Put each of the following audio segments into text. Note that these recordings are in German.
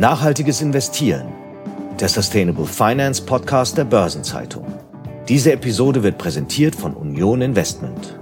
Nachhaltiges Investieren, der Sustainable Finance Podcast der Börsenzeitung. Diese Episode wird präsentiert von Union Investment.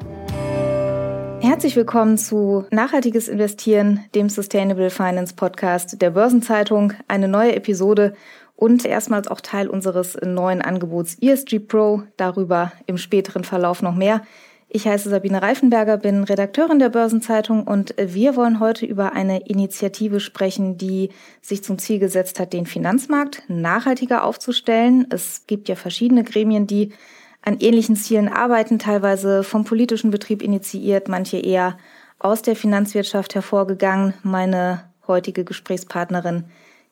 Herzlich willkommen zu Nachhaltiges Investieren, dem Sustainable Finance Podcast der Börsenzeitung. Eine neue Episode und erstmals auch Teil unseres neuen Angebots ESG Pro. Darüber im späteren Verlauf noch mehr. Ich heiße Sabine Reifenberger, bin Redakteurin der Börsenzeitung und wir wollen heute über eine Initiative sprechen, die sich zum Ziel gesetzt hat, den Finanzmarkt nachhaltiger aufzustellen. Es gibt ja verschiedene Gremien, die an ähnlichen Zielen arbeiten, teilweise vom politischen Betrieb initiiert, manche eher aus der Finanzwirtschaft hervorgegangen. Meine heutige Gesprächspartnerin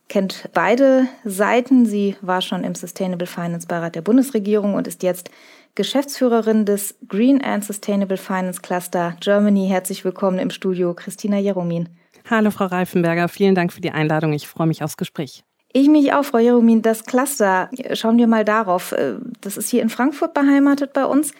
kennt beide Seiten. Sie war schon im Sustainable Finance Beirat der Bundesregierung und ist jetzt Geschäftsführerin des Green and Sustainable Finance Cluster Germany. Herzlich willkommen im Studio, Christina Jeromin. Hallo, Frau Reifenberger. Vielen Dank für die Einladung. Ich freue mich aufs Gespräch. Ich mich auch, Frau Jeromin. Das Cluster, schauen wir mal darauf. Das ist hier in Frankfurt beheimatet bei uns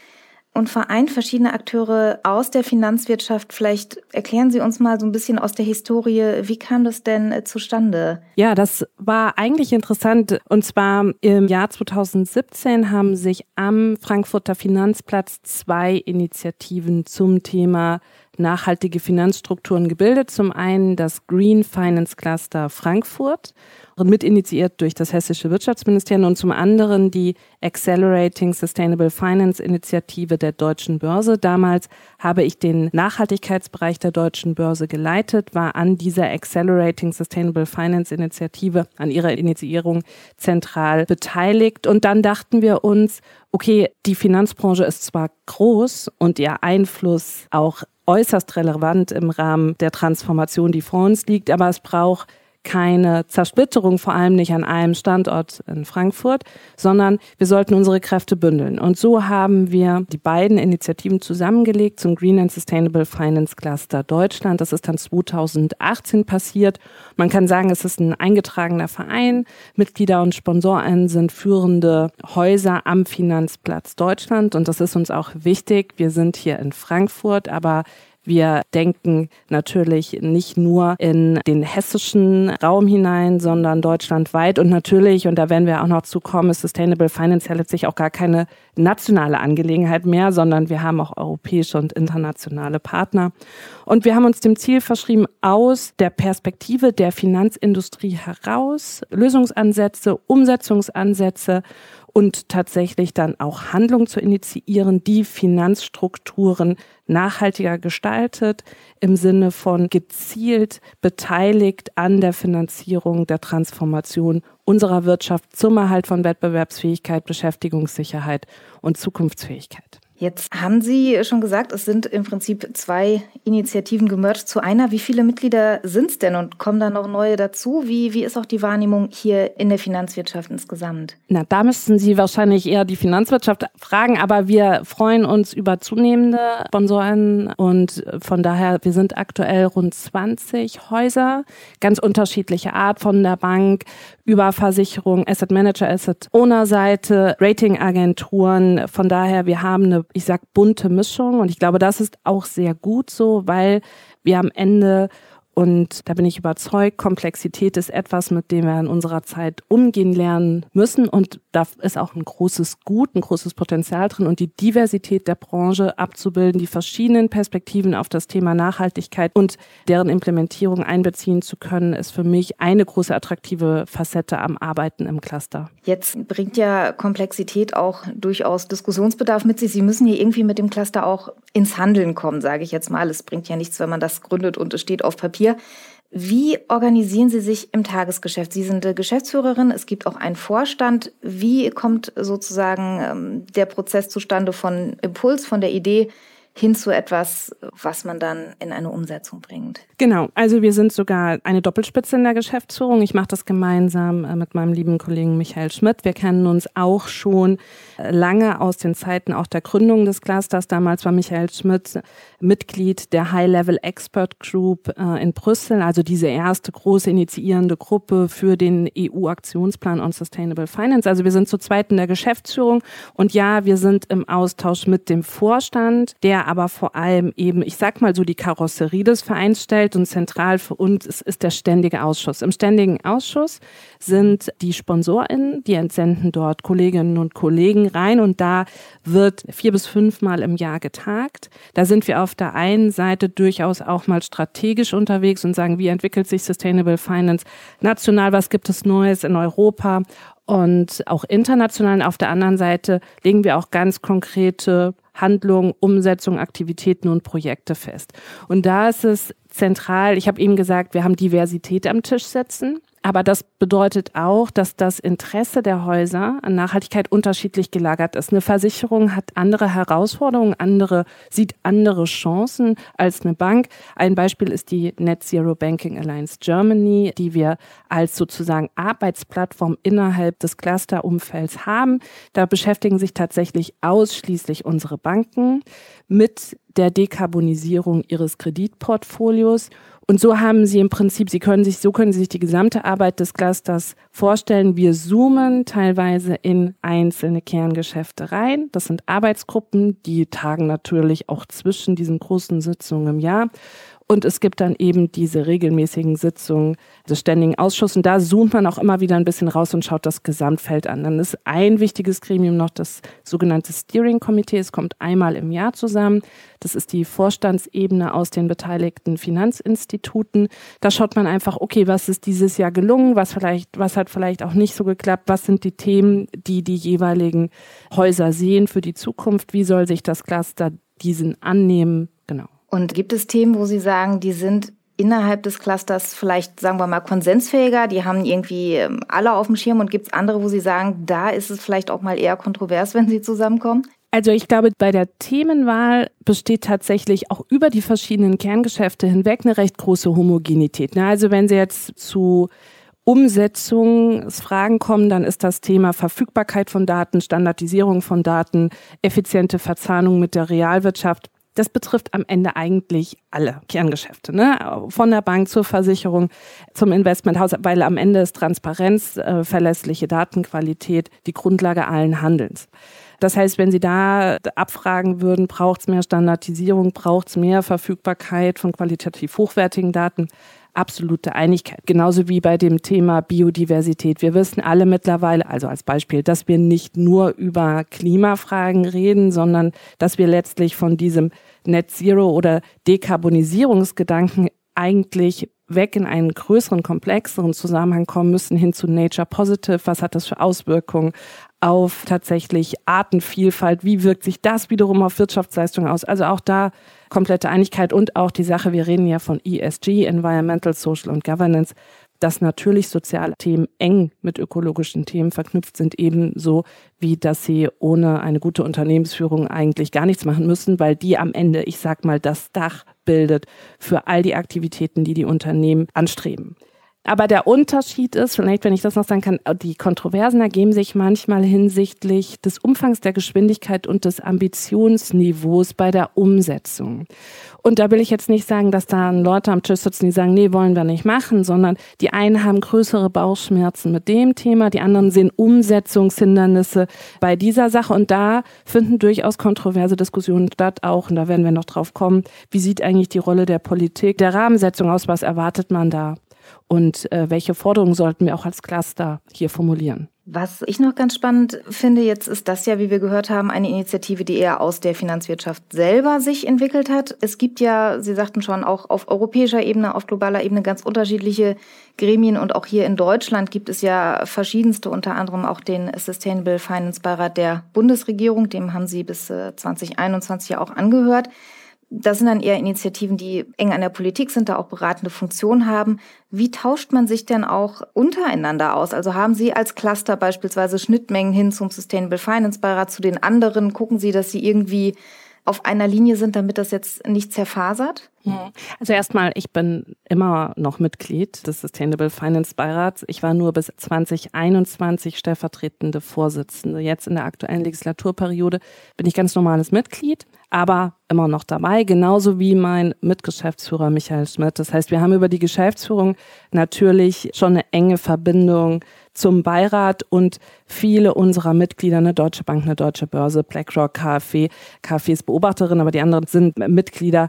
und vereint verschiedene Akteure aus der Finanzwirtschaft. Vielleicht erklären Sie uns mal so ein bisschen aus der Historie, wie kam das denn äh, zustande? Ja, das war eigentlich interessant. Und zwar im Jahr 2017 haben sich am Frankfurter Finanzplatz zwei Initiativen zum Thema nachhaltige Finanzstrukturen gebildet. Zum einen das Green Finance Cluster Frankfurt mitinitiiert durch das hessische Wirtschaftsministerium und zum anderen die Accelerating Sustainable Finance Initiative der Deutschen Börse. Damals habe ich den Nachhaltigkeitsbereich der Deutschen Börse geleitet, war an dieser Accelerating Sustainable Finance Initiative, an ihrer Initiierung zentral beteiligt. Und dann dachten wir uns, okay, die Finanzbranche ist zwar groß und ihr Einfluss auch äußerst relevant im Rahmen der Transformation, die vor uns liegt, aber es braucht keine Zersplitterung, vor allem nicht an einem Standort in Frankfurt, sondern wir sollten unsere Kräfte bündeln. Und so haben wir die beiden Initiativen zusammengelegt zum Green and Sustainable Finance Cluster Deutschland. Das ist dann 2018 passiert. Man kann sagen, es ist ein eingetragener Verein. Mitglieder und Sponsoren sind führende Häuser am Finanzplatz Deutschland. Und das ist uns auch wichtig. Wir sind hier in Frankfurt, aber wir denken natürlich nicht nur in den hessischen Raum hinein, sondern deutschlandweit. Und natürlich, und da werden wir auch noch zu kommen, ist Sustainable Finance ja letztlich auch gar keine nationale Angelegenheit mehr, sondern wir haben auch europäische und internationale Partner. Und wir haben uns dem Ziel verschrieben, aus der Perspektive der Finanzindustrie heraus Lösungsansätze, Umsetzungsansätze und tatsächlich dann auch Handlung zu initiieren, die Finanzstrukturen nachhaltiger gestaltet, im Sinne von gezielt beteiligt an der Finanzierung der Transformation unserer Wirtschaft zum Erhalt von Wettbewerbsfähigkeit, Beschäftigungssicherheit und Zukunftsfähigkeit. Jetzt haben Sie schon gesagt, es sind im Prinzip zwei Initiativen gemerged zu einer. Wie viele Mitglieder sind es denn und kommen da noch neue dazu? Wie, wie ist auch die Wahrnehmung hier in der Finanzwirtschaft insgesamt? Na, da müssten Sie wahrscheinlich eher die Finanzwirtschaft fragen, aber wir freuen uns über zunehmende Sponsoren und von daher, wir sind aktuell rund 20 Häuser, ganz unterschiedliche Art von der Bank über Versicherung, Asset Manager, Asset Owner Seite, Ratingagenturen. Von daher, wir haben eine ich sag bunte Mischung. Und ich glaube, das ist auch sehr gut so, weil wir am Ende und da bin ich überzeugt, Komplexität ist etwas, mit dem wir in unserer Zeit umgehen lernen müssen. Und da ist auch ein großes Gut, ein großes Potenzial drin. Und die Diversität der Branche abzubilden, die verschiedenen Perspektiven auf das Thema Nachhaltigkeit und deren Implementierung einbeziehen zu können, ist für mich eine große attraktive Facette am Arbeiten im Cluster. Jetzt bringt ja Komplexität auch durchaus Diskussionsbedarf mit sich. Sie müssen hier irgendwie mit dem Cluster auch ins Handeln kommen, sage ich jetzt mal. Es bringt ja nichts, wenn man das gründet und es steht auf Papier hier. Wie organisieren Sie sich im Tagesgeschäft? Sie sind Geschäftsführerin, es gibt auch einen Vorstand. Wie kommt sozusagen ähm, der Prozess zustande von Impuls, von der Idee hin zu etwas, was man dann in eine Umsetzung bringt. Genau, also wir sind sogar eine Doppelspitze in der Geschäftsführung. Ich mache das gemeinsam äh, mit meinem lieben Kollegen Michael Schmidt. Wir kennen uns auch schon äh, lange aus den Zeiten auch der Gründung des Clusters. Damals war Michael Schmidt Mitglied der High-Level Expert Group äh, in Brüssel, also diese erste große initiierende Gruppe für den EU-Aktionsplan on Sustainable Finance. Also wir sind zu zweit in der Geschäftsführung und ja, wir sind im Austausch mit dem Vorstand, der aber vor allem eben, ich sag mal so, die Karosserie des Vereins stellt und zentral für uns ist, ist der ständige Ausschuss. Im ständigen Ausschuss sind die SponsorInnen, die entsenden dort Kolleginnen und Kollegen rein und da wird vier bis fünfmal im Jahr getagt. Da sind wir auf der einen Seite durchaus auch mal strategisch unterwegs und sagen, wie entwickelt sich Sustainable Finance national, was gibt es Neues in Europa und auch international. Auf der anderen Seite legen wir auch ganz konkrete Handlungen, Umsetzung, Aktivitäten und Projekte fest. Und da ist es zentral, ich habe eben gesagt, wir haben Diversität am Tisch setzen. Aber das bedeutet auch, dass das Interesse der Häuser an Nachhaltigkeit unterschiedlich gelagert ist. Eine Versicherung hat andere Herausforderungen, andere, sieht andere Chancen als eine Bank. Ein Beispiel ist die Net Zero Banking Alliance Germany, die wir als sozusagen Arbeitsplattform innerhalb des Clusterumfelds haben. Da beschäftigen sich tatsächlich ausschließlich unsere Banken mit der Dekarbonisierung ihres Kreditportfolios und so haben Sie im Prinzip, Sie können sich, so können Sie sich die gesamte Arbeit des Clusters vorstellen. Wir zoomen teilweise in einzelne Kerngeschäfte rein. Das sind Arbeitsgruppen, die tagen natürlich auch zwischen diesen großen Sitzungen im Jahr. Und es gibt dann eben diese regelmäßigen Sitzungen des Ständigen Ausschusses. Und da zoomt man auch immer wieder ein bisschen raus und schaut das Gesamtfeld an. Dann ist ein wichtiges Gremium noch das sogenannte Steering Committee. Es kommt einmal im Jahr zusammen. Das ist die Vorstandsebene aus den beteiligten Finanzinstituten. Da schaut man einfach, okay, was ist dieses Jahr gelungen? Was vielleicht, was hat vielleicht auch nicht so geklappt? Was sind die Themen, die die jeweiligen Häuser sehen für die Zukunft? Wie soll sich das Cluster diesen annehmen? Und gibt es Themen, wo Sie sagen, die sind innerhalb des Clusters vielleicht, sagen wir mal, konsensfähiger, die haben irgendwie ähm, alle auf dem Schirm und gibt es andere, wo Sie sagen, da ist es vielleicht auch mal eher kontrovers, wenn sie zusammenkommen? Also ich glaube, bei der Themenwahl besteht tatsächlich auch über die verschiedenen Kerngeschäfte hinweg eine recht große Homogenität. Ne? Also wenn Sie jetzt zu Umsetzungsfragen kommen, dann ist das Thema Verfügbarkeit von Daten, Standardisierung von Daten, effiziente Verzahnung mit der Realwirtschaft das betrifft am Ende eigentlich alle Kerngeschäfte, ne? von der Bank zur Versicherung, zum Investmenthaus, weil am Ende ist Transparenz, äh, verlässliche Datenqualität die Grundlage allen Handelns. Das heißt, wenn Sie da abfragen würden, braucht es mehr Standardisierung, braucht es mehr Verfügbarkeit von qualitativ hochwertigen Daten, absolute Einigkeit. Genauso wie bei dem Thema Biodiversität. Wir wissen alle mittlerweile, also als Beispiel, dass wir nicht nur über Klimafragen reden, sondern dass wir letztlich von diesem Net Zero oder Dekarbonisierungsgedanken eigentlich weg in einen größeren, komplexeren Zusammenhang kommen müssen hin zu Nature Positive. Was hat das für Auswirkungen auf tatsächlich Artenvielfalt? Wie wirkt sich das wiederum auf Wirtschaftsleistungen aus? Also auch da komplette Einigkeit und auch die Sache, wir reden ja von ESG, Environmental, Social und Governance, dass natürlich soziale Themen eng mit ökologischen Themen verknüpft sind, ebenso wie dass sie ohne eine gute Unternehmensführung eigentlich gar nichts machen müssen, weil die am Ende, ich sag mal, das Dach bildet für all die Aktivitäten, die die Unternehmen anstreben. Aber der Unterschied ist, vielleicht, wenn ich das noch sagen kann, die Kontroversen ergeben sich manchmal hinsichtlich des Umfangs der Geschwindigkeit und des Ambitionsniveaus bei der Umsetzung. Und da will ich jetzt nicht sagen, dass da Leute am Tisch sitzen, die sagen, nee, wollen wir nicht machen, sondern die einen haben größere Bauchschmerzen mit dem Thema, die anderen sehen Umsetzungshindernisse bei dieser Sache. Und da finden durchaus kontroverse Diskussionen statt auch. Und da werden wir noch drauf kommen. Wie sieht eigentlich die Rolle der Politik, der Rahmensetzung aus? Was erwartet man da? Und äh, welche Forderungen sollten wir auch als Cluster hier formulieren. Was ich noch ganz spannend finde jetzt, ist das ja, wie wir gehört haben, eine Initiative, die eher aus der Finanzwirtschaft selber sich entwickelt hat. Es gibt ja, Sie sagten schon, auch auf europäischer Ebene, auf globaler Ebene ganz unterschiedliche Gremien und auch hier in Deutschland gibt es ja verschiedenste, unter anderem auch den Sustainable Finance Beirat der Bundesregierung. Dem haben Sie bis 2021 äh, ja auch angehört. Das sind dann eher Initiativen, die eng an der Politik sind, da auch beratende Funktion haben. Wie tauscht man sich denn auch untereinander aus? Also haben Sie als Cluster beispielsweise Schnittmengen hin zum Sustainable Finance Beirat zu den anderen? Gucken Sie, dass Sie irgendwie auf einer Linie sind, damit das jetzt nicht zerfasert? Also erstmal, ich bin immer noch Mitglied des Sustainable Finance Beirats. Ich war nur bis 2021 stellvertretende Vorsitzende. Jetzt in der aktuellen Legislaturperiode bin ich ganz normales Mitglied. Aber immer noch dabei, genauso wie mein Mitgeschäftsführer Michael Schmidt. Das heißt, wir haben über die Geschäftsführung natürlich schon eine enge Verbindung zum Beirat und viele unserer Mitglieder, eine Deutsche Bank, eine Deutsche Börse, BlackRock, KfW, KfW ist Beobachterin, aber die anderen sind Mitglieder.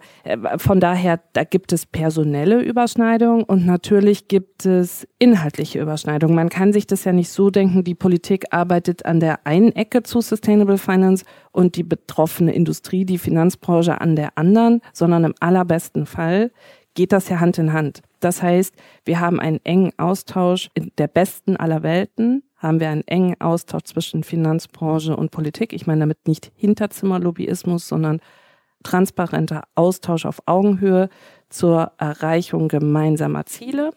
Von daher, da gibt es personelle Überschneidungen und natürlich gibt es inhaltliche Überschneidungen. Man kann sich das ja nicht so denken, die Politik arbeitet an der einen Ecke zu Sustainable Finance und die betroffene Industrie, die Finanzbranche an der anderen, sondern im allerbesten Fall geht das ja Hand in Hand. Das heißt, wir haben einen engen Austausch in der besten aller Welten, haben wir einen engen Austausch zwischen Finanzbranche und Politik. Ich meine damit nicht Hinterzimmerlobbyismus, sondern transparenter Austausch auf Augenhöhe zur Erreichung gemeinsamer Ziele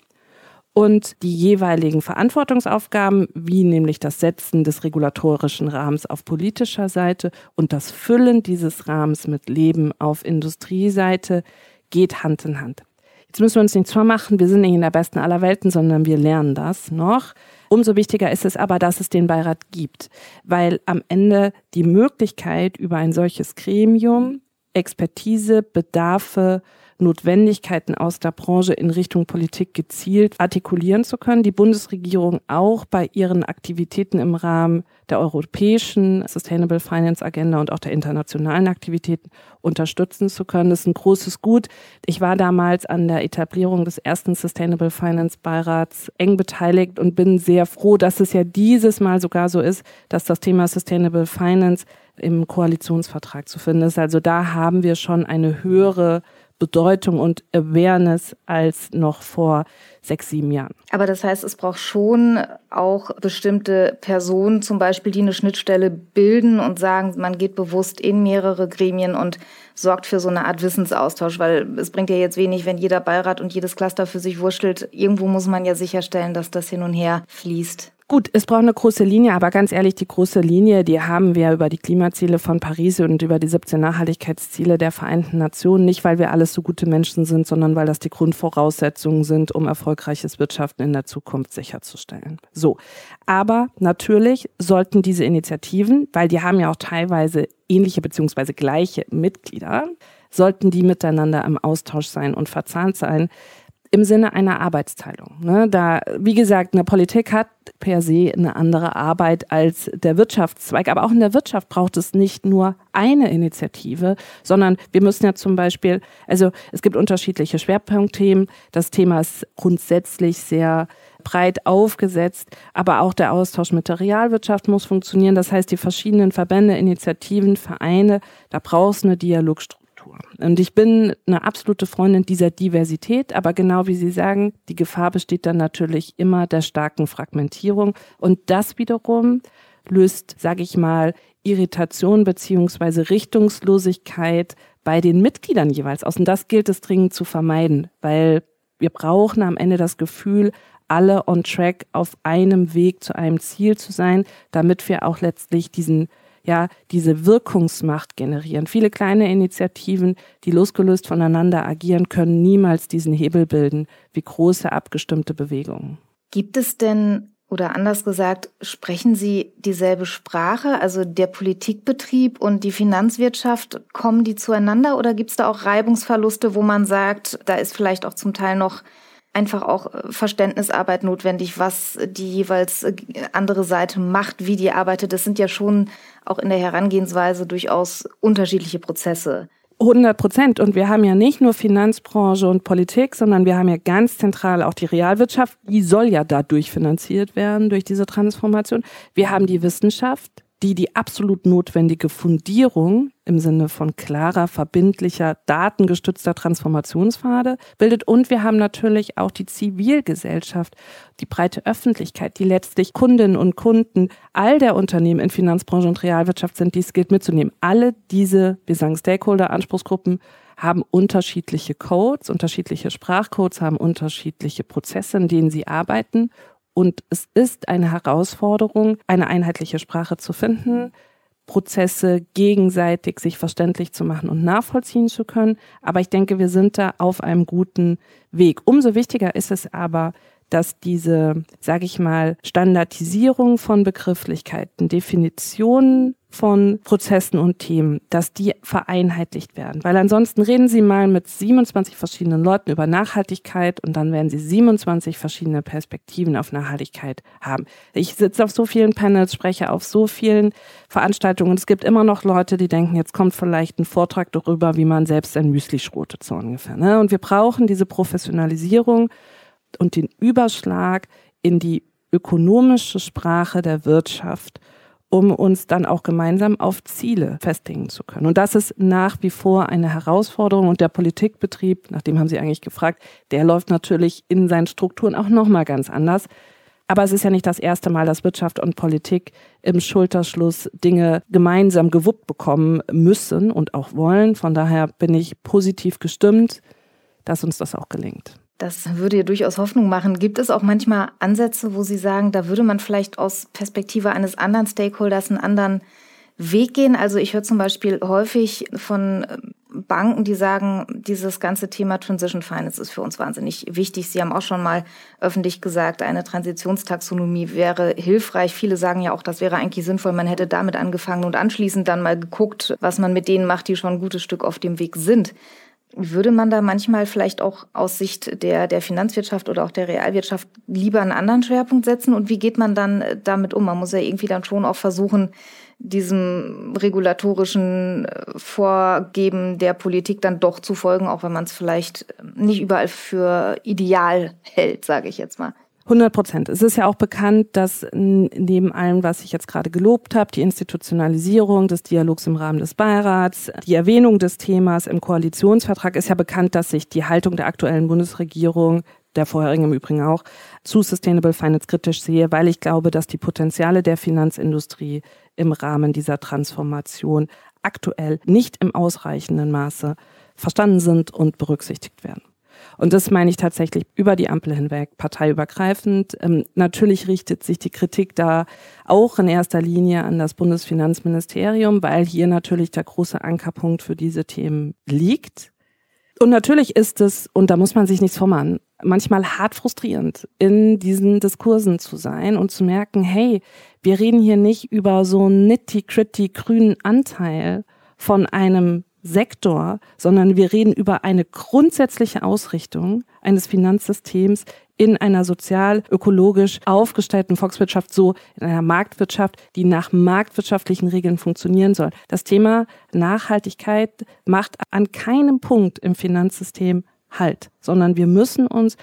und die jeweiligen Verantwortungsaufgaben, wie nämlich das Setzen des regulatorischen Rahmens auf politischer Seite und das Füllen dieses Rahmens mit Leben auf Industrieseite, geht Hand in Hand. Jetzt müssen wir uns nichts vormachen, wir sind nicht in der besten aller Welten, sondern wir lernen das noch. Umso wichtiger ist es aber, dass es den Beirat gibt, weil am Ende die Möglichkeit über ein solches Gremium Expertise, Bedarfe Notwendigkeiten aus der Branche in Richtung Politik gezielt artikulieren zu können. Die Bundesregierung auch bei ihren Aktivitäten im Rahmen der europäischen Sustainable Finance Agenda und auch der internationalen Aktivitäten unterstützen zu können. Das ist ein großes Gut. Ich war damals an der Etablierung des ersten Sustainable Finance Beirats eng beteiligt und bin sehr froh, dass es ja dieses Mal sogar so ist, dass das Thema Sustainable Finance im Koalitionsvertrag zu finden ist. Also da haben wir schon eine höhere Bedeutung und Awareness als noch vor sechs, sieben Jahren. Aber das heißt, es braucht schon auch bestimmte Personen, zum Beispiel, die eine Schnittstelle bilden und sagen, man geht bewusst in mehrere Gremien und sorgt für so eine Art Wissensaustausch, weil es bringt ja jetzt wenig, wenn jeder Beirat und jedes Cluster für sich wurschtelt. Irgendwo muss man ja sicherstellen, dass das hin und her fließt. Gut, es braucht eine große Linie, aber ganz ehrlich, die große Linie, die haben wir über die Klimaziele von Paris und über die 17 Nachhaltigkeitsziele der Vereinten Nationen, nicht weil wir alles so gute Menschen sind, sondern weil das die Grundvoraussetzungen sind, um erfolgreiches Wirtschaften in der Zukunft sicherzustellen. So. Aber natürlich sollten diese Initiativen, weil die haben ja auch teilweise ähnliche beziehungsweise gleiche Mitglieder, sollten die miteinander im Austausch sein und verzahnt sein, im Sinne einer Arbeitsteilung. Ne? Da, wie gesagt, eine Politik hat per se eine andere Arbeit als der Wirtschaftszweig. Aber auch in der Wirtschaft braucht es nicht nur eine Initiative, sondern wir müssen ja zum Beispiel, also es gibt unterschiedliche Schwerpunktthemen. Das Thema ist grundsätzlich sehr breit aufgesetzt, aber auch der Austausch mit der Realwirtschaft muss funktionieren. Das heißt, die verschiedenen Verbände, Initiativen, Vereine, da brauchst du eine Dialogstruktur. Kultur. Und ich bin eine absolute Freundin dieser Diversität, aber genau wie Sie sagen, die Gefahr besteht dann natürlich immer der starken Fragmentierung. Und das wiederum löst, sage ich mal, Irritation beziehungsweise Richtungslosigkeit bei den Mitgliedern jeweils aus. Und das gilt es dringend zu vermeiden, weil wir brauchen am Ende das Gefühl, alle on track auf einem Weg zu einem Ziel zu sein, damit wir auch letztlich diesen ja diese Wirkungsmacht generieren. Viele kleine Initiativen, die losgelöst voneinander agieren, können niemals diesen Hebel bilden wie große abgestimmte Bewegungen. Gibt es denn oder anders gesagt, sprechen Sie dieselbe Sprache? Also der Politikbetrieb und die Finanzwirtschaft, kommen die zueinander oder gibt es da auch Reibungsverluste, wo man sagt, da ist vielleicht auch zum Teil noch einfach auch äh, Verständnisarbeit notwendig, was die jeweils äh, andere Seite macht, wie die arbeitet. Das sind ja schon auch in der Herangehensweise durchaus unterschiedliche Prozesse. 100 Prozent. Und wir haben ja nicht nur Finanzbranche und Politik, sondern wir haben ja ganz zentral auch die Realwirtschaft. Die soll ja dadurch finanziert werden, durch diese Transformation. Wir haben die Wissenschaft, die die absolut notwendige Fundierung im Sinne von klarer, verbindlicher, datengestützter Transformationspfade bildet. Und wir haben natürlich auch die Zivilgesellschaft, die breite Öffentlichkeit, die letztlich Kundinnen und Kunden all der Unternehmen in Finanzbranche und Realwirtschaft sind, die es gilt mitzunehmen. Alle diese, wir sagen Stakeholder, Anspruchsgruppen, haben unterschiedliche Codes, unterschiedliche Sprachcodes, haben unterschiedliche Prozesse, in denen sie arbeiten und es ist eine Herausforderung, eine einheitliche Sprache zu finden, Prozesse gegenseitig sich verständlich zu machen und nachvollziehen zu können. Aber ich denke, wir sind da auf einem guten Weg. Umso wichtiger ist es aber, dass diese, sage ich mal, Standardisierung von Begrifflichkeiten, Definitionen von Prozessen und Themen, dass die vereinheitlicht werden. Weil ansonsten reden Sie mal mit 27 verschiedenen Leuten über Nachhaltigkeit und dann werden Sie 27 verschiedene Perspektiven auf Nachhaltigkeit haben. Ich sitze auf so vielen Panels, spreche auf so vielen Veranstaltungen und es gibt immer noch Leute, die denken, jetzt kommt vielleicht ein Vortrag darüber, wie man selbst ein Müsli schrotet, so ungefähr. Ne? Und wir brauchen diese Professionalisierung und den Überschlag in die ökonomische Sprache der Wirtschaft um uns dann auch gemeinsam auf Ziele festlegen zu können. Und das ist nach wie vor eine Herausforderung. Und der Politikbetrieb, nach dem haben Sie eigentlich gefragt, der läuft natürlich in seinen Strukturen auch nochmal ganz anders. Aber es ist ja nicht das erste Mal, dass Wirtschaft und Politik im Schulterschluss Dinge gemeinsam gewuppt bekommen müssen und auch wollen. Von daher bin ich positiv gestimmt, dass uns das auch gelingt. Das würde ja durchaus Hoffnung machen. Gibt es auch manchmal Ansätze, wo Sie sagen, da würde man vielleicht aus Perspektive eines anderen Stakeholders einen anderen Weg gehen? Also ich höre zum Beispiel häufig von äh, Banken, die sagen, dieses ganze Thema Transition Finance ist für uns wahnsinnig wichtig. Sie haben auch schon mal öffentlich gesagt, eine Transitionstaxonomie wäre hilfreich. Viele sagen ja auch, das wäre eigentlich sinnvoll. Man hätte damit angefangen und anschließend dann mal geguckt, was man mit denen macht, die schon ein gutes Stück auf dem Weg sind. Würde man da manchmal vielleicht auch aus Sicht der, der Finanzwirtschaft oder auch der Realwirtschaft lieber einen anderen Schwerpunkt setzen? Und wie geht man dann äh, damit um? Man muss ja irgendwie dann schon auch versuchen, diesem regulatorischen äh, Vorgeben der Politik dann doch zu folgen, auch wenn man es vielleicht äh, nicht überall für ideal hält, sage ich jetzt mal. 100 Prozent. Es ist ja auch bekannt, dass neben allem, was ich jetzt gerade gelobt habe, die Institutionalisierung des Dialogs im Rahmen des Beirats, die Erwähnung des Themas im Koalitionsvertrag, ist ja bekannt, dass sich die Haltung der aktuellen Bundesregierung der vorherigen im Übrigen auch, zu Sustainable Finance kritisch sehe, weil ich glaube, dass die Potenziale der Finanzindustrie im Rahmen dieser Transformation aktuell nicht im ausreichenden Maße verstanden sind und berücksichtigt werden. Und das meine ich tatsächlich über die Ampel hinweg, parteiübergreifend. Ähm, natürlich richtet sich die Kritik da auch in erster Linie an das Bundesfinanzministerium, weil hier natürlich der große Ankerpunkt für diese Themen liegt. Und natürlich ist es, und da muss man sich nichts vormachen, manchmal hart frustrierend, in diesen Diskursen zu sein und zu merken, hey, wir reden hier nicht über so einen nitty-gritty grünen Anteil von einem Sektor, sondern wir reden über eine grundsätzliche Ausrichtung eines Finanzsystems in einer sozial-ökologisch aufgestellten Volkswirtschaft, so in einer Marktwirtschaft, die nach marktwirtschaftlichen Regeln funktionieren soll. Das Thema Nachhaltigkeit macht an keinem Punkt im Finanzsystem Halt, sondern wir müssen uns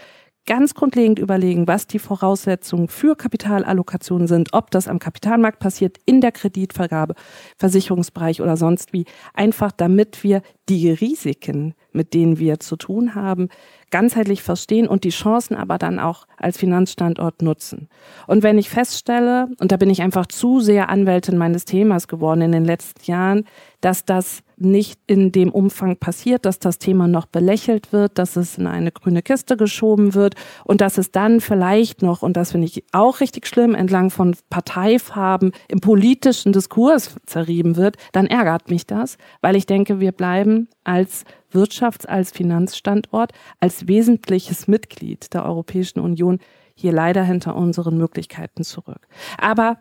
ganz grundlegend überlegen, was die Voraussetzungen für Kapitalallokationen sind, ob das am Kapitalmarkt passiert, in der Kreditvergabe, Versicherungsbereich oder sonst wie, einfach damit wir die Risiken, mit denen wir zu tun haben, ganzheitlich verstehen und die Chancen aber dann auch als Finanzstandort nutzen. Und wenn ich feststelle, und da bin ich einfach zu sehr Anwältin meines Themas geworden in den letzten Jahren, dass das nicht in dem Umfang passiert, dass das Thema noch belächelt wird, dass es in eine grüne Kiste geschoben wird und dass es dann vielleicht noch, und das finde ich auch richtig schlimm, entlang von Parteifarben im politischen Diskurs zerrieben wird, dann ärgert mich das, weil ich denke, wir bleiben als Wirtschafts-, als Finanzstandort, als wesentliches Mitglied der Europäischen Union hier leider hinter unseren Möglichkeiten zurück. Aber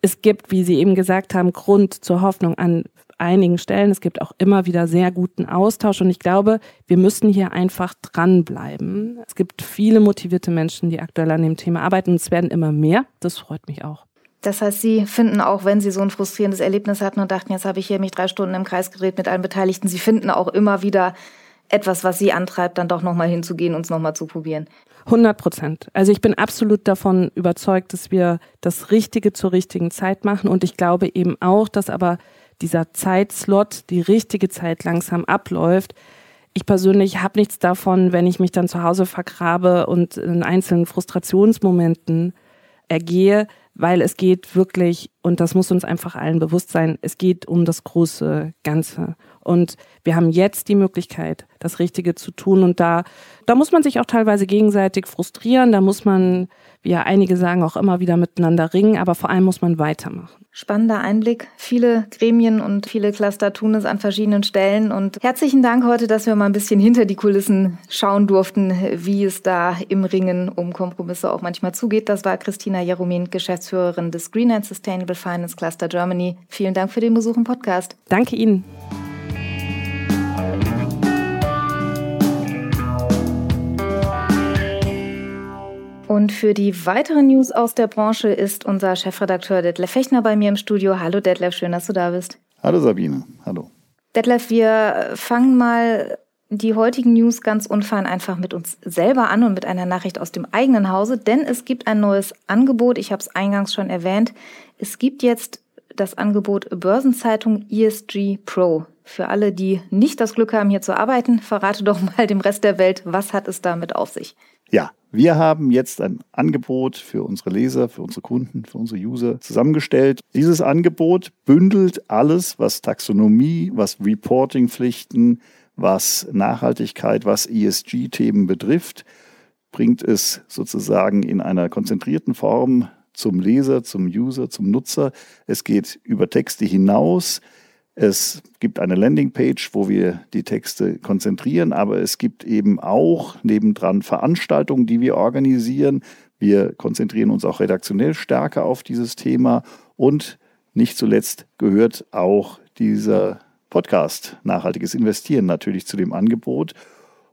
es gibt, wie Sie eben gesagt haben, Grund zur Hoffnung an einigen Stellen. Es gibt auch immer wieder sehr guten Austausch und ich glaube, wir müssen hier einfach dranbleiben. Es gibt viele motivierte Menschen, die aktuell an dem Thema arbeiten und es werden immer mehr. Das freut mich auch. Das heißt, Sie finden auch, wenn Sie so ein frustrierendes Erlebnis hatten und dachten, jetzt habe ich hier mich drei Stunden im Kreis gedreht mit allen Beteiligten, Sie finden auch immer wieder etwas, was Sie antreibt, dann doch nochmal hinzugehen und es nochmal zu probieren. 100 Prozent. Also ich bin absolut davon überzeugt, dass wir das Richtige zur richtigen Zeit machen und ich glaube eben auch, dass aber dieser Zeitslot, die richtige Zeit langsam abläuft. Ich persönlich habe nichts davon, wenn ich mich dann zu Hause vergrabe und in einzelnen Frustrationsmomenten ergehe, weil es geht wirklich, und das muss uns einfach allen bewusst sein, es geht um das große Ganze. Und wir haben jetzt die Möglichkeit, das Richtige zu tun. Und da, da muss man sich auch teilweise gegenseitig frustrieren. Da muss man, wie ja einige sagen, auch immer wieder miteinander ringen. Aber vor allem muss man weitermachen. Spannender Einblick. Viele Gremien und viele Cluster tun es an verschiedenen Stellen. Und herzlichen Dank heute, dass wir mal ein bisschen hinter die Kulissen schauen durften, wie es da im Ringen um Kompromisse auch manchmal zugeht. Das war Christina Jeromin, Geschäftsführerin des Green and Sustainable Finance Cluster Germany. Vielen Dank für den Besuch im Podcast. Danke Ihnen. Und für die weiteren News aus der Branche ist unser Chefredakteur Detlef Fechner bei mir im Studio. Hallo Detlef, schön, dass du da bist. Hallo Sabine, hallo. Detlef, wir fangen mal die heutigen News ganz unfein einfach mit uns selber an und mit einer Nachricht aus dem eigenen Hause, denn es gibt ein neues Angebot. Ich habe es eingangs schon erwähnt. Es gibt jetzt das Angebot Börsenzeitung ESG Pro. Für alle, die nicht das Glück haben, hier zu arbeiten, verrate doch mal dem Rest der Welt, was hat es damit auf sich? Ja, wir haben jetzt ein Angebot für unsere Leser, für unsere Kunden, für unsere User zusammengestellt. Dieses Angebot bündelt alles, was Taxonomie, was Reporting-Pflichten, was Nachhaltigkeit, was ESG-Themen betrifft, bringt es sozusagen in einer konzentrierten Form zum Leser, zum User, zum Nutzer. Es geht über Texte hinaus. Es gibt eine Landingpage, wo wir die Texte konzentrieren, aber es gibt eben auch nebendran Veranstaltungen, die wir organisieren. Wir konzentrieren uns auch redaktionell stärker auf dieses Thema und nicht zuletzt gehört auch dieser Podcast Nachhaltiges Investieren natürlich zu dem Angebot.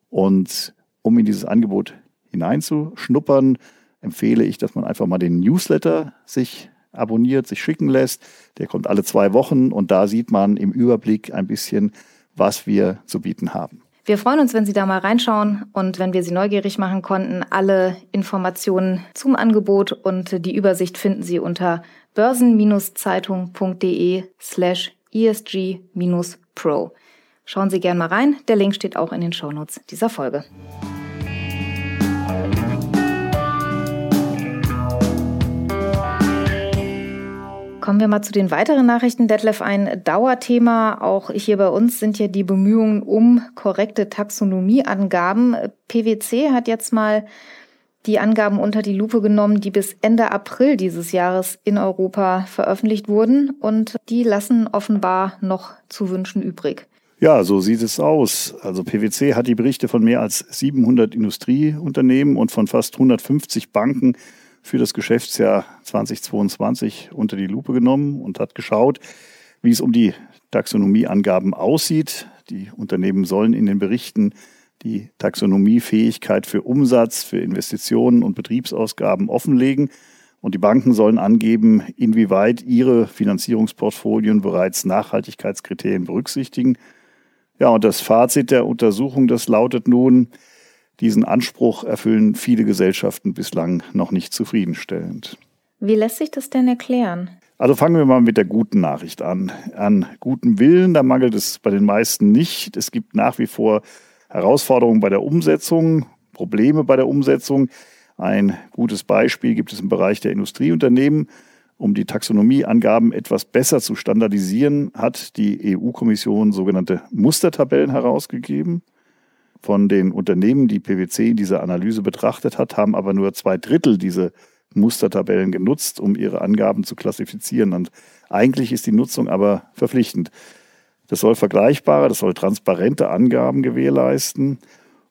Und um in dieses Angebot hineinzuschnuppern, empfehle ich, dass man einfach mal den Newsletter sich abonniert, sich schicken lässt. Der kommt alle zwei Wochen und da sieht man im Überblick ein bisschen, was wir zu bieten haben. Wir freuen uns, wenn Sie da mal reinschauen und wenn wir Sie neugierig machen konnten. Alle Informationen zum Angebot und die Übersicht finden Sie unter börsen-zeitung.de slash ESG-pro. Schauen Sie gerne mal rein. Der Link steht auch in den Shownotes dieser Folge. Kommen wir mal zu den weiteren Nachrichten. Detlef, ein Dauerthema auch hier bei uns sind ja die Bemühungen um korrekte Taxonomieangaben. PwC hat jetzt mal die Angaben unter die Lupe genommen, die bis Ende April dieses Jahres in Europa veröffentlicht wurden. Und die lassen offenbar noch zu wünschen übrig. Ja, so sieht es aus. Also PwC hat die Berichte von mehr als 700 Industrieunternehmen und von fast 150 Banken für das Geschäftsjahr 2022 unter die Lupe genommen und hat geschaut, wie es um die Taxonomieangaben aussieht. Die Unternehmen sollen in den Berichten die Taxonomiefähigkeit für Umsatz, für Investitionen und Betriebsausgaben offenlegen. Und die Banken sollen angeben, inwieweit ihre Finanzierungsportfolien bereits Nachhaltigkeitskriterien berücksichtigen. Ja, und das Fazit der Untersuchung, das lautet nun, diesen Anspruch erfüllen viele Gesellschaften bislang noch nicht zufriedenstellend. Wie lässt sich das denn erklären? Also fangen wir mal mit der guten Nachricht an. An gutem Willen, da mangelt es bei den meisten nicht. Es gibt nach wie vor Herausforderungen bei der Umsetzung, Probleme bei der Umsetzung. Ein gutes Beispiel gibt es im Bereich der Industrieunternehmen. Um die Taxonomieangaben etwas besser zu standardisieren, hat die EU-Kommission sogenannte Mustertabellen herausgegeben von den Unternehmen, die PwC in dieser Analyse betrachtet hat, haben aber nur zwei Drittel diese Mustertabellen genutzt, um ihre Angaben zu klassifizieren. Und eigentlich ist die Nutzung aber verpflichtend. Das soll vergleichbare, das soll transparente Angaben gewährleisten.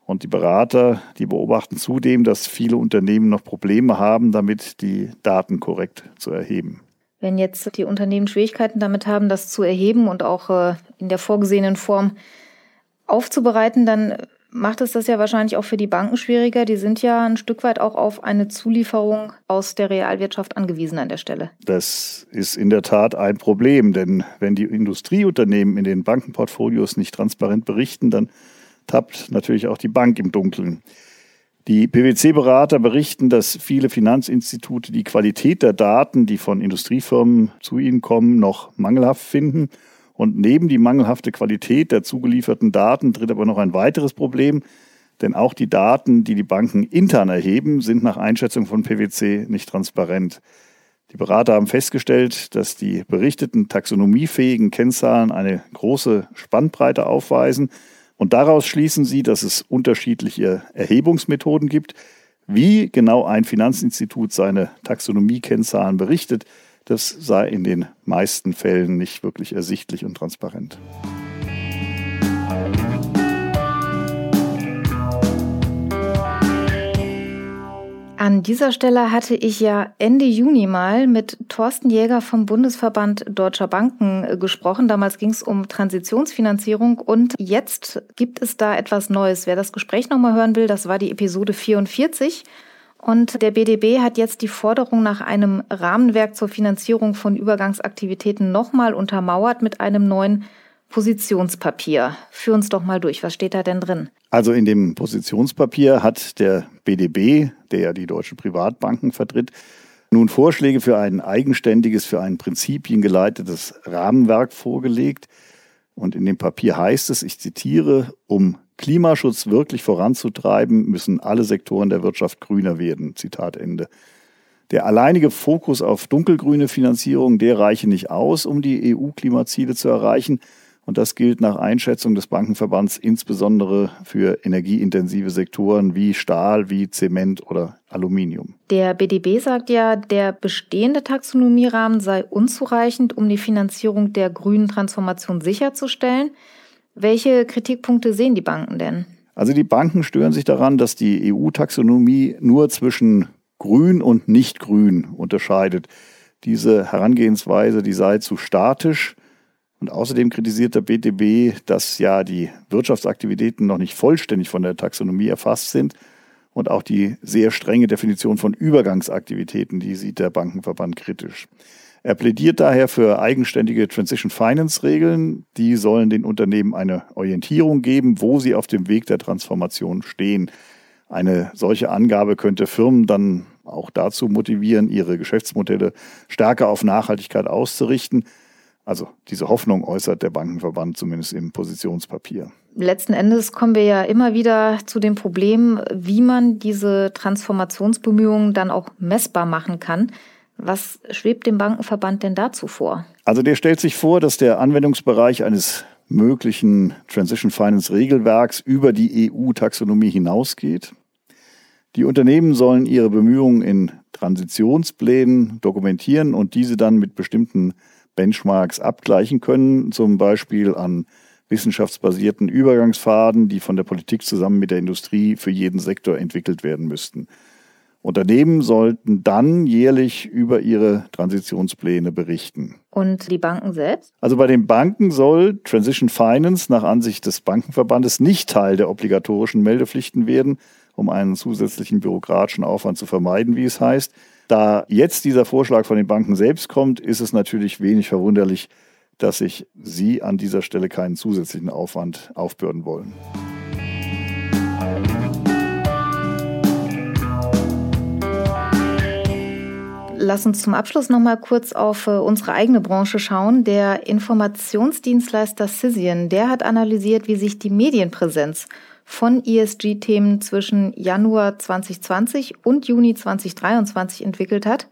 Und die Berater, die beobachten zudem, dass viele Unternehmen noch Probleme haben, damit die Daten korrekt zu erheben. Wenn jetzt die Unternehmen Schwierigkeiten damit haben, das zu erheben und auch äh, in der vorgesehenen Form aufzubereiten, dann macht es das ja wahrscheinlich auch für die Banken schwieriger. Die sind ja ein Stück weit auch auf eine Zulieferung aus der Realwirtschaft angewiesen an der Stelle. Das ist in der Tat ein Problem, denn wenn die Industrieunternehmen in den Bankenportfolios nicht transparent berichten, dann tappt natürlich auch die Bank im Dunkeln. Die PwC-Berater berichten, dass viele Finanzinstitute die Qualität der Daten, die von Industriefirmen zu ihnen kommen, noch mangelhaft finden und neben die mangelhafte Qualität der zugelieferten Daten tritt aber noch ein weiteres Problem, denn auch die Daten, die die Banken intern erheben, sind nach Einschätzung von PwC nicht transparent. Die Berater haben festgestellt, dass die berichteten taxonomiefähigen Kennzahlen eine große Spannbreite aufweisen und daraus schließen sie, dass es unterschiedliche Erhebungsmethoden gibt. Wie genau ein Finanzinstitut seine Taxonomiekennzahlen berichtet, das sei in den meisten Fällen nicht wirklich ersichtlich und transparent. An dieser Stelle hatte ich ja Ende Juni mal mit Thorsten Jäger vom Bundesverband Deutscher Banken äh, gesprochen. Damals ging es um Transitionsfinanzierung und jetzt gibt es da etwas Neues. Wer das Gespräch nochmal hören will, das war die Episode 44. Und der BDB hat jetzt die Forderung nach einem Rahmenwerk zur Finanzierung von Übergangsaktivitäten nochmal untermauert mit einem neuen Positionspapier. Führ uns doch mal durch. Was steht da denn drin? Also in dem Positionspapier hat der BDB, der ja die deutschen Privatbanken vertritt, nun Vorschläge für ein eigenständiges, für ein prinzipiengeleitetes Rahmenwerk vorgelegt. Und in dem Papier heißt es, ich zitiere, um Klimaschutz wirklich voranzutreiben, müssen alle Sektoren der Wirtschaft grüner werden. Zitat Ende. Der alleinige Fokus auf dunkelgrüne Finanzierung, der reiche nicht aus, um die EU-Klimaziele zu erreichen. Und das gilt nach Einschätzung des Bankenverbands insbesondere für energieintensive Sektoren wie Stahl, wie Zement oder Aluminium. Der BDB sagt ja, der bestehende Taxonomierahmen sei unzureichend, um die Finanzierung der grünen Transformation sicherzustellen. Welche Kritikpunkte sehen die Banken denn? Also die Banken stören sich daran, dass die EU-Taxonomie nur zwischen grün und nicht grün unterscheidet. Diese Herangehensweise, die sei zu statisch und außerdem kritisiert der BTB, dass ja die Wirtschaftsaktivitäten noch nicht vollständig von der Taxonomie erfasst sind. Und auch die sehr strenge Definition von Übergangsaktivitäten, die sieht der Bankenverband kritisch. Er plädiert daher für eigenständige Transition Finance Regeln. Die sollen den Unternehmen eine Orientierung geben, wo sie auf dem Weg der Transformation stehen. Eine solche Angabe könnte Firmen dann auch dazu motivieren, ihre Geschäftsmodelle stärker auf Nachhaltigkeit auszurichten. Also diese Hoffnung äußert der Bankenverband zumindest im Positionspapier. Letzten Endes kommen wir ja immer wieder zu dem Problem, wie man diese Transformationsbemühungen dann auch messbar machen kann. Was schwebt dem Bankenverband denn dazu vor? Also der stellt sich vor, dass der Anwendungsbereich eines möglichen Transition Finance Regelwerks über die EU-Taxonomie hinausgeht. Die Unternehmen sollen ihre Bemühungen in Transitionsplänen dokumentieren und diese dann mit bestimmten Benchmarks abgleichen können, zum Beispiel an wissenschaftsbasierten Übergangspfaden, die von der Politik zusammen mit der Industrie für jeden Sektor entwickelt werden müssten. Unternehmen sollten dann jährlich über ihre Transitionspläne berichten. Und die Banken selbst? Also bei den Banken soll Transition Finance nach Ansicht des Bankenverbandes nicht Teil der obligatorischen Meldepflichten werden, um einen zusätzlichen bürokratischen Aufwand zu vermeiden, wie es heißt. Da jetzt dieser Vorschlag von den Banken selbst kommt, ist es natürlich wenig verwunderlich, dass sich sie an dieser Stelle keinen zusätzlichen Aufwand aufbürden wollen. Lass uns zum Abschluss noch mal kurz auf äh, unsere eigene Branche schauen. Der Informationsdienstleister Cision, der hat analysiert, wie sich die Medienpräsenz von ESG-Themen zwischen Januar 2020 und Juni 2023 entwickelt hat.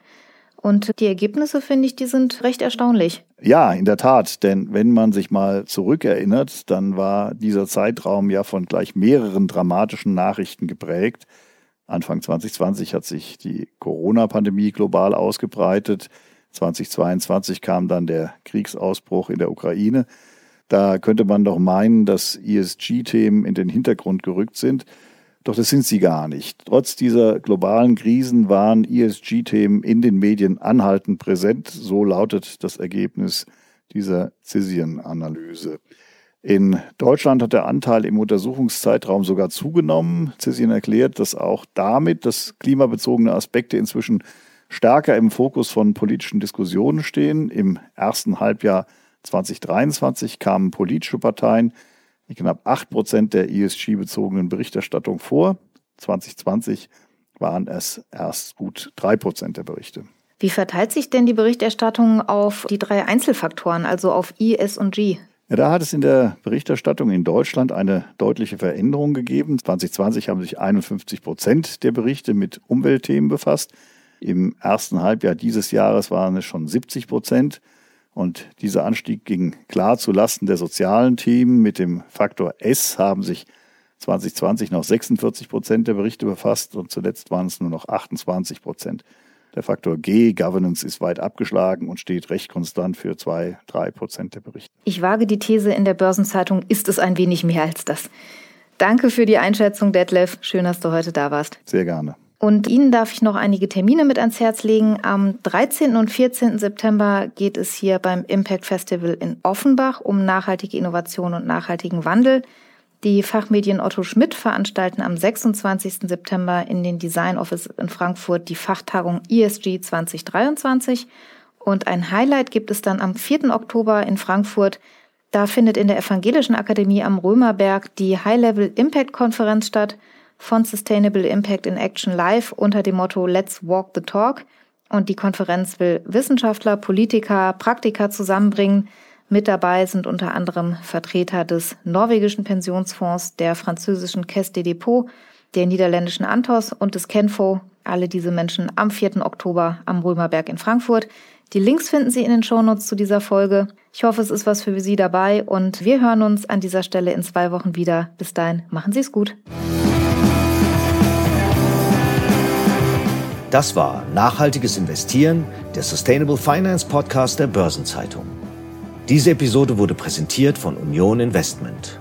Und die Ergebnisse, finde ich, die sind recht erstaunlich. Ja, in der Tat. Denn wenn man sich mal zurückerinnert, dann war dieser Zeitraum ja von gleich mehreren dramatischen Nachrichten geprägt. Anfang 2020 hat sich die Corona-Pandemie global ausgebreitet. 2022 kam dann der Kriegsausbruch in der Ukraine. Da könnte man doch meinen, dass ESG-Themen in den Hintergrund gerückt sind. Doch das sind sie gar nicht. Trotz dieser globalen Krisen waren ESG-Themen in den Medien anhaltend präsent. So lautet das Ergebnis dieser Cision-Analyse. In Deutschland hat der Anteil im Untersuchungszeitraum sogar zugenommen. Cision erklärt, dass auch damit, dass klimabezogene Aspekte inzwischen stärker im Fokus von politischen Diskussionen stehen. Im ersten Halbjahr 2023 kamen politische Parteien in knapp 8 Prozent der ESG-bezogenen Berichterstattung vor. 2020 waren es erst gut 3 Prozent der Berichte. Wie verteilt sich denn die Berichterstattung auf die drei Einzelfaktoren, also auf I, S und G? Ja, da hat es in der Berichterstattung in Deutschland eine deutliche Veränderung gegeben. 2020 haben sich 51 Prozent der Berichte mit Umweltthemen befasst. Im ersten Halbjahr dieses Jahres waren es schon 70 Prozent. Und dieser Anstieg ging klar zu Lasten der sozialen Themen. Mit dem Faktor S haben sich 2020 noch 46 Prozent der Berichte befasst und zuletzt waren es nur noch 28 Prozent. Der Faktor G, Governance, ist weit abgeschlagen und steht recht konstant für zwei, drei Prozent der Berichte. Ich wage die These, in der Börsenzeitung ist es ein wenig mehr als das. Danke für die Einschätzung, Detlef. Schön, dass du heute da warst. Sehr gerne. Und Ihnen darf ich noch einige Termine mit ans Herz legen. Am 13. und 14. September geht es hier beim Impact Festival in Offenbach um nachhaltige Innovation und nachhaltigen Wandel. Die Fachmedien Otto Schmidt veranstalten am 26. September in den Design Office in Frankfurt die Fachtagung ESG 2023. Und ein Highlight gibt es dann am 4. Oktober in Frankfurt. Da findet in der Evangelischen Akademie am Römerberg die High-Level Impact Konferenz statt von Sustainable Impact in Action Live unter dem Motto Let's Walk the Talk. Und die Konferenz will Wissenschaftler, Politiker, Praktiker zusammenbringen. Mit dabei sind unter anderem Vertreter des norwegischen Pensionsfonds, der französischen Caisse des Depot, der niederländischen Antos und des Kenfo. Alle diese Menschen am 4. Oktober am Römerberg in Frankfurt. Die Links finden Sie in den Shownotes zu dieser Folge. Ich hoffe, es ist was für Sie dabei und wir hören uns an dieser Stelle in zwei Wochen wieder. Bis dahin, machen Sie es gut. Das war Nachhaltiges Investieren, der Sustainable Finance Podcast der Börsenzeitung. Diese Episode wurde präsentiert von Union Investment.